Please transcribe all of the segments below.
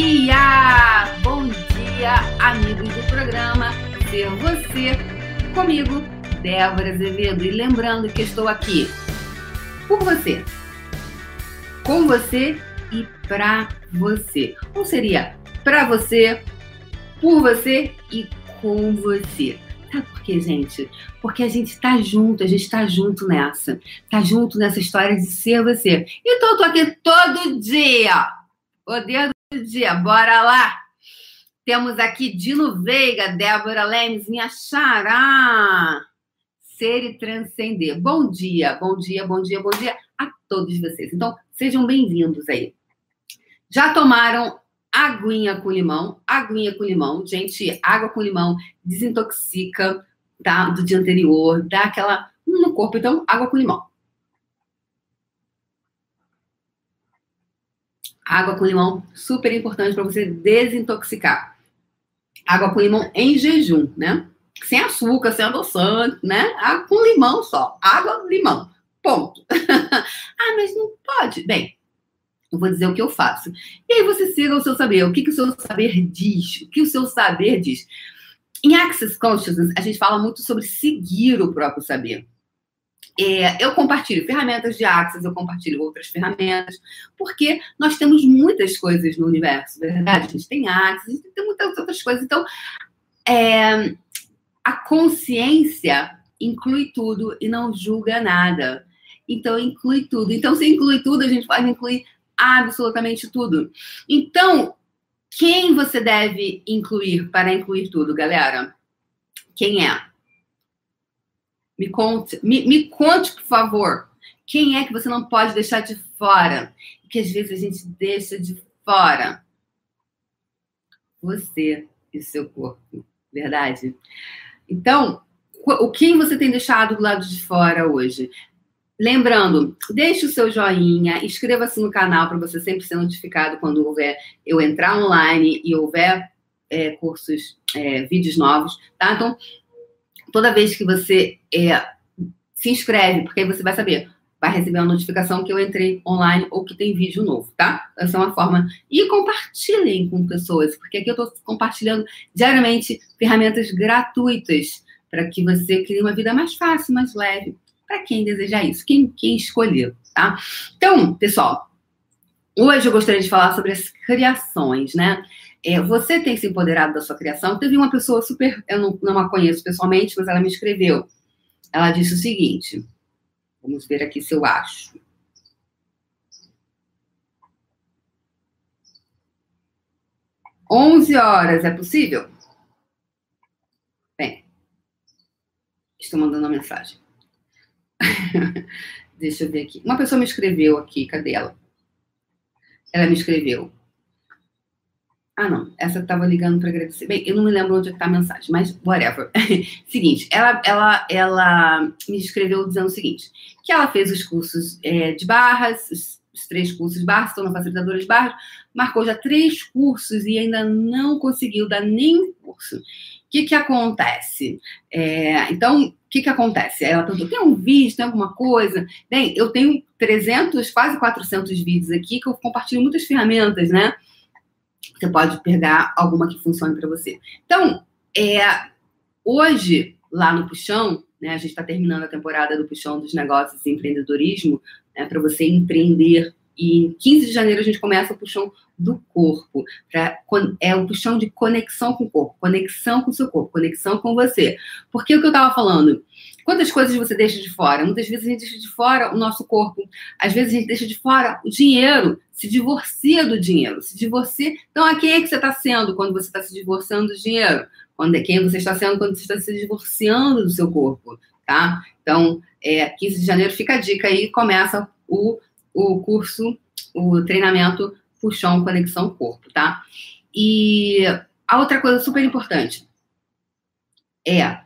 dia! Bom dia, amigos do programa Ser Você, comigo, Débora Azevedo. E lembrando que estou aqui por você, com você e pra você. Ou seria pra você, por você e com você. Sabe por quê, gente? Porque a gente tá junto, a gente tá junto nessa. Tá junto nessa história de ser você. Então eu tô aqui todo dia. Poder do dia, bora lá! Temos aqui Dino Veiga, Débora Lemes, minha xará. Ser e transcender. Bom dia, bom dia, bom dia, bom dia a todos vocês. Então, sejam bem-vindos aí. Já tomaram aguinha com limão, aguinha com limão. Gente, água com limão desintoxica, tá? Do dia anterior, dá aquela no corpo. Então, água com limão. Água com limão, super importante para você desintoxicar. Água com limão em jejum, né? Sem açúcar, sem adoçante, né? Água com limão só. Água, limão. Ponto. ah, mas não pode. Bem, eu vou dizer o que eu faço. E aí você siga o seu saber. O que, que o seu saber diz? O que o seu saber diz? Em Access Consciousness, a gente fala muito sobre seguir o próprio saber. É, eu compartilho ferramentas de Access, eu compartilho outras ferramentas, porque nós temos muitas coisas no universo, verdade? A gente tem Access, a gente tem muitas outras coisas. Então, é, a consciência inclui tudo e não julga nada. Então, inclui tudo. Então, se inclui tudo, a gente pode incluir absolutamente tudo. Então, quem você deve incluir para incluir tudo, galera? Quem é? Me conte, me, me conte, por favor. Quem é que você não pode deixar de fora? Que às vezes a gente deixa de fora. Você e seu corpo, verdade? Então, o quem você tem deixado do lado de fora hoje? Lembrando, deixe o seu joinha, inscreva-se no canal para você sempre ser notificado quando houver eu entrar online e houver é, cursos, é, vídeos novos, tá? Então, toda vez que você é, se inscreve, porque aí você vai saber, vai receber uma notificação que eu entrei online ou que tem vídeo novo, tá? Essa é uma forma. E compartilhem com pessoas, porque aqui eu estou compartilhando diariamente ferramentas gratuitas para que você crie uma vida mais fácil, mais leve para quem desejar isso, quem, quem escolher, tá? Então, pessoal, hoje eu gostaria de falar sobre as criações, né? É, você tem se empoderado da sua criação. Teve uma pessoa super, eu não, não a conheço pessoalmente, mas ela me escreveu. Ela disse o seguinte: vamos ver aqui se eu acho. Onze horas, é possível? Bem, estou mandando uma mensagem. Deixa eu ver aqui. Uma pessoa me escreveu aqui, cadê ela? Ela me escreveu. Ah, não. Essa estava ligando para agradecer. Bem, eu não me lembro onde é está a mensagem, mas whatever. seguinte, ela, ela, ela me escreveu dizendo o seguinte: que ela fez os cursos é, de barras, os, os, três cursos de barras, estou na facilitadora de barras, marcou já três cursos e ainda não conseguiu dar nenhum curso. O que, que acontece? É, então, que, que acontece? Ela perguntou: tem um vídeo, tem alguma coisa? Bem, eu tenho 300, quase 400 vídeos aqui que eu compartilho muitas ferramentas, né? Você pode pegar alguma que funcione para você. Então, é, hoje, lá no Puxão, né, a gente está terminando a temporada do Puxão dos Negócios e Empreendedorismo, né, para você empreender. E em 15 de janeiro a gente começa o Puxão do corpo. Pra, é o puxão de conexão com o corpo, conexão com o seu corpo, conexão com você. Porque o que eu estava falando? Quantas coisas você deixa de fora? Muitas vezes a gente deixa de fora o nosso corpo. Às vezes a gente deixa de fora o dinheiro, se divorcia do dinheiro, se divorcia. Então, a quem é que você está sendo quando você está se divorciando do dinheiro? Quando é quem você está sendo quando você está se divorciando do seu corpo, tá? Então, é, 15 de janeiro fica a dica aí, começa o, o curso, o treinamento puxão, conexão corpo, tá? E a outra coisa super importante é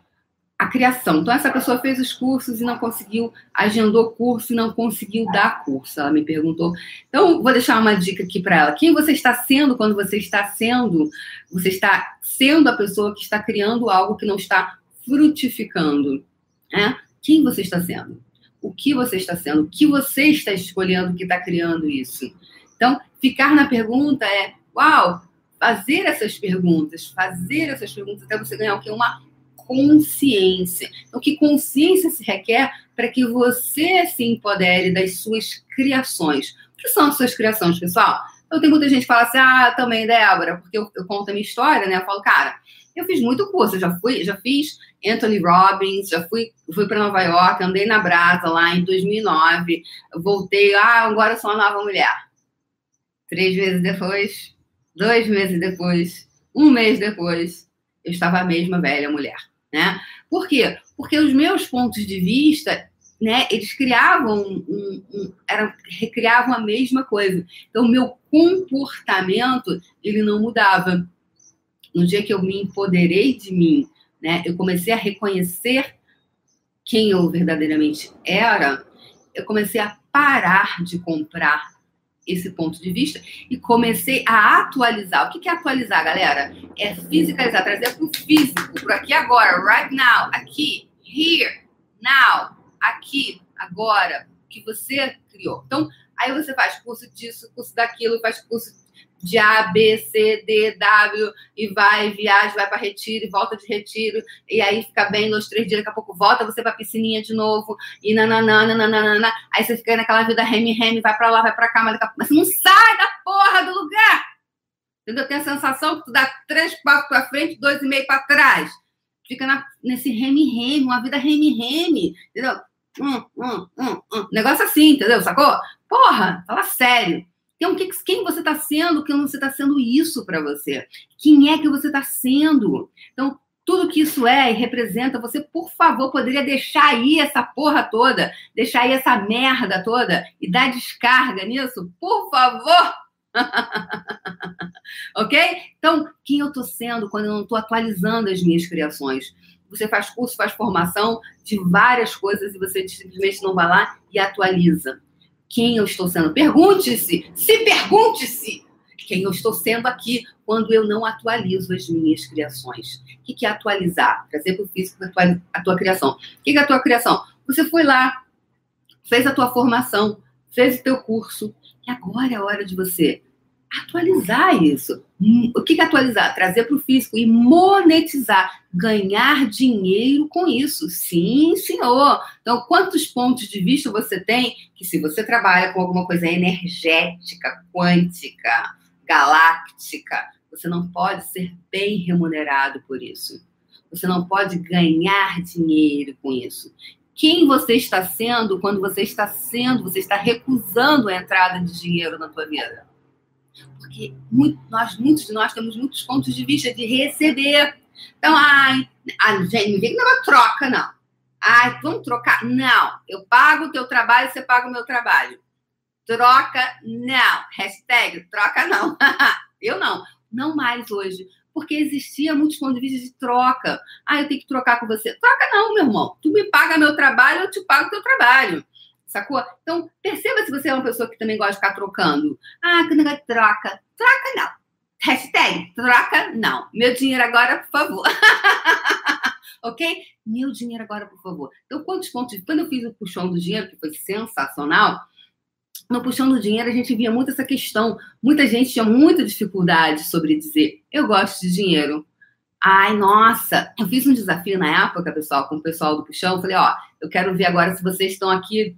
a criação. Então, essa pessoa fez os cursos e não conseguiu, agendou curso e não conseguiu dar curso. Ela me perguntou. Então, vou deixar uma dica aqui para ela. Quem você está sendo quando você está sendo? Você está sendo a pessoa que está criando algo que não está frutificando. Né? Quem você está sendo? O que você está sendo? O que você está escolhendo que está criando isso? Então, ficar na pergunta é Uau! Fazer essas perguntas, fazer essas perguntas até você ganhar o que? Uma consciência. Então, que consciência se requer para que você se empodere das suas criações? O que são as suas criações, pessoal? Então, tem muita gente que fala assim, ah, também, Débora, porque eu, eu conto a minha história, né? Eu falo, cara, eu fiz muito curso, eu já fui, já fiz Anthony Robbins, já fui, fui para Nova York, andei na Brasa lá em 2009, voltei, ah, agora eu sou uma nova mulher. Três meses depois, dois meses depois, um mês depois, eu estava a mesma velha mulher, né? Por quê? Porque os meus pontos de vista, né, eles criavam um, um, eram, recriavam a mesma coisa. Então, o meu comportamento, ele não mudava no dia que eu me empoderei de mim, né, eu comecei a reconhecer quem eu verdadeiramente era, eu comecei a parar de comprar esse ponto de vista e comecei a atualizar. O que é atualizar, galera? É fisicalizar, trazer para o físico, para aqui agora, right now, aqui, here, now, aqui, agora, que você criou. Então, aí você faz curso disso, curso daquilo, faz curso de A, B, C, D, W, e vai, viaja, vai para retiro, e volta de retiro, e aí fica bem nos três dias, daqui a pouco volta você para piscininha de novo, e nananã, nananana, aí você fica naquela vida reme-reme, vai para lá, vai para cá, mas, daqui a... mas não sai da porra do lugar! Entendeu? Tem a sensação que tu dá três passos para frente, dois e meio para trás. Fica na, nesse reme-reme, uma vida reme-reme, entendeu? Hum, hum, hum, hum. Negócio assim, entendeu? Sacou? Porra, fala sério. Então, que, quem você está sendo, quem você está sendo isso para você? Quem é que você está sendo? Então, tudo que isso é e representa, você, por favor, poderia deixar aí essa porra toda, deixar aí essa merda toda e dar descarga nisso? Por favor! ok? Então, quem eu estou sendo quando eu não estou atualizando as minhas criações? Você faz curso, faz formação de várias coisas e você simplesmente não vai lá e atualiza quem eu estou sendo. Pergunte-se, se pergunte-se quem eu estou sendo aqui quando eu não atualizo as minhas criações. O que é atualizar? Trazer para o físico a tua, criação. O que é a tua criação? Você foi lá, fez a tua formação, fez o teu curso, e agora é a hora de você atualizar isso. O que é atualizar? Trazer para o físico e monetizar, ganhar dinheiro com isso. Sim, senhor. Então, quantos pontos de vista você tem que, se você trabalha com alguma coisa energética, quântica, galáctica, você não pode ser bem remunerado por isso. Você não pode ganhar dinheiro com isso. Quem você está sendo quando você está sendo, você está recusando a entrada de dinheiro na tua vida? Porque muito, nós, muitos de nós temos muitos pontos de vista de receber. Então, ai, a gente não vem que troca, não. Ai, vamos trocar? Não. Eu pago o teu trabalho, você paga o meu trabalho. Troca, não. Hashtag, troca não. eu não. Não mais hoje. Porque existia muitos pontos de vista de troca. Ah, eu tenho que trocar com você. Troca não, meu irmão. Tu me paga meu trabalho, eu te pago o teu trabalho. Sacou? Então, perceba se você é uma pessoa que também gosta de ficar trocando. Ah, que negócio de troca. Troca não. Hashtag, troca não. Meu dinheiro agora, por favor. ok? Meu dinheiro agora, por favor. Então, quantos pontos? Quando eu fiz o puxão do dinheiro, que foi sensacional, no puxão do dinheiro a gente via muito essa questão. Muita gente tinha muita dificuldade sobre dizer, eu gosto de dinheiro. Ai, nossa, eu fiz um desafio na época, pessoal, com o pessoal do puxão. Falei, ó, eu quero ver agora se vocês estão aqui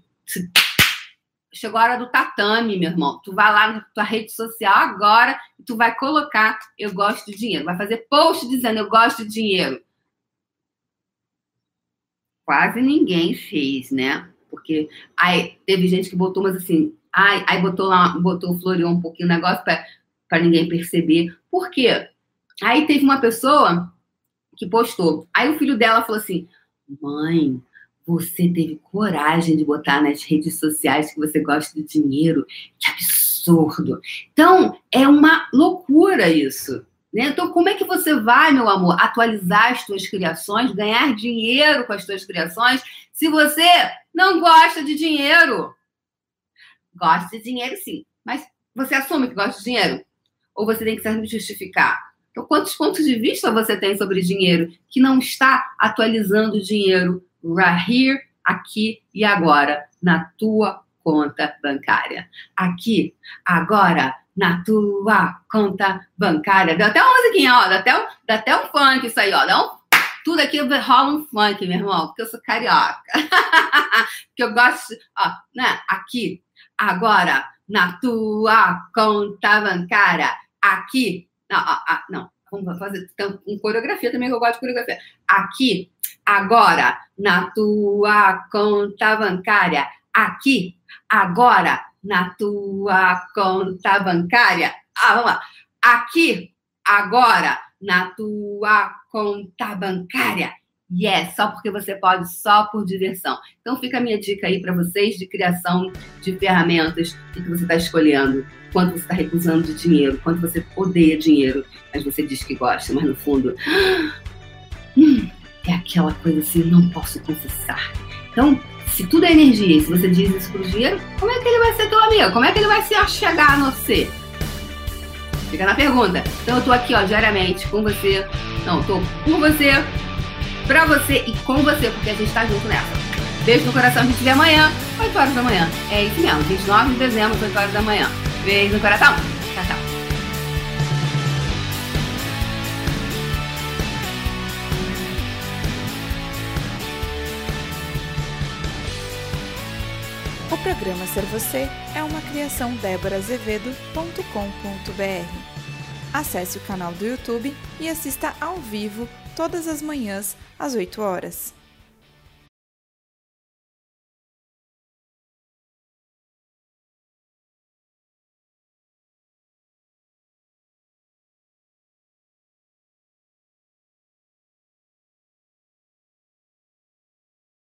Chegou a hora do tatame, meu irmão. Tu vai lá na tua rede social agora e tu vai colocar eu gosto de dinheiro. Vai fazer post dizendo eu gosto de dinheiro. Quase ninguém fez, né? Porque aí teve gente que botou, mas assim, ai, aí botou lá, botou, floreou um pouquinho o negócio para ninguém perceber. Por quê? Aí teve uma pessoa que postou. Aí o filho dela falou assim: mãe, você teve coragem de botar nas redes sociais que você gosta de dinheiro. Que absurdo. Então, é uma loucura isso. Né? Então, como é que você vai, meu amor, atualizar as suas criações, ganhar dinheiro com as suas criações, se você não gosta de dinheiro? Gosta de dinheiro, sim. Mas você assume que gosta de dinheiro? Ou você tem que se justificar? Então, quantos pontos de vista você tem sobre dinheiro que não está atualizando o dinheiro right here, aqui e agora, na tua conta bancária. Aqui, agora, na tua conta bancária. Deu até uma musiquinha, ó. Dá até um, dá até um funk isso aí, ó. Dá tudo aqui rola um funk, meu irmão, porque eu sou carioca. porque eu gosto, ó, né? Aqui, agora, na tua conta bancária. Aqui, não, ó, ó, não. Vamos fazer então, um coreografia também, que eu gosto de coreografia. Aqui, agora, na tua conta bancária. Aqui, agora, na tua conta bancária. Ah, vamos lá. Aqui, agora, na tua conta bancária. Yes, só porque você pode, só por diversão. Então fica a minha dica aí para vocês de criação de ferramentas o que você está escolhendo, quanto você está recusando de dinheiro, quanto você odeia dinheiro, mas você diz que gosta, mas no fundo hum, é aquela coisa assim, não posso confessar. Então se tudo é energia e se você diz isso pro dinheiro, como é que ele vai ser teu amigo? Como é que ele vai se achegar a você? Fica na pergunta. Então eu tô aqui, ó, diariamente com você. Não, tô por você, pra você e com você, porque a gente tá junto nessa. Beijo no coração, a gente vê amanhã, 8 horas da manhã. É isso mesmo, 29 de dezembro, 8 horas da manhã. Beijo no coração. Tchau, tchau. O programa Ser Você é uma criação déborazevedo.com.br. Acesse o canal do YouTube e assista ao vivo todas as manhãs às 8 horas.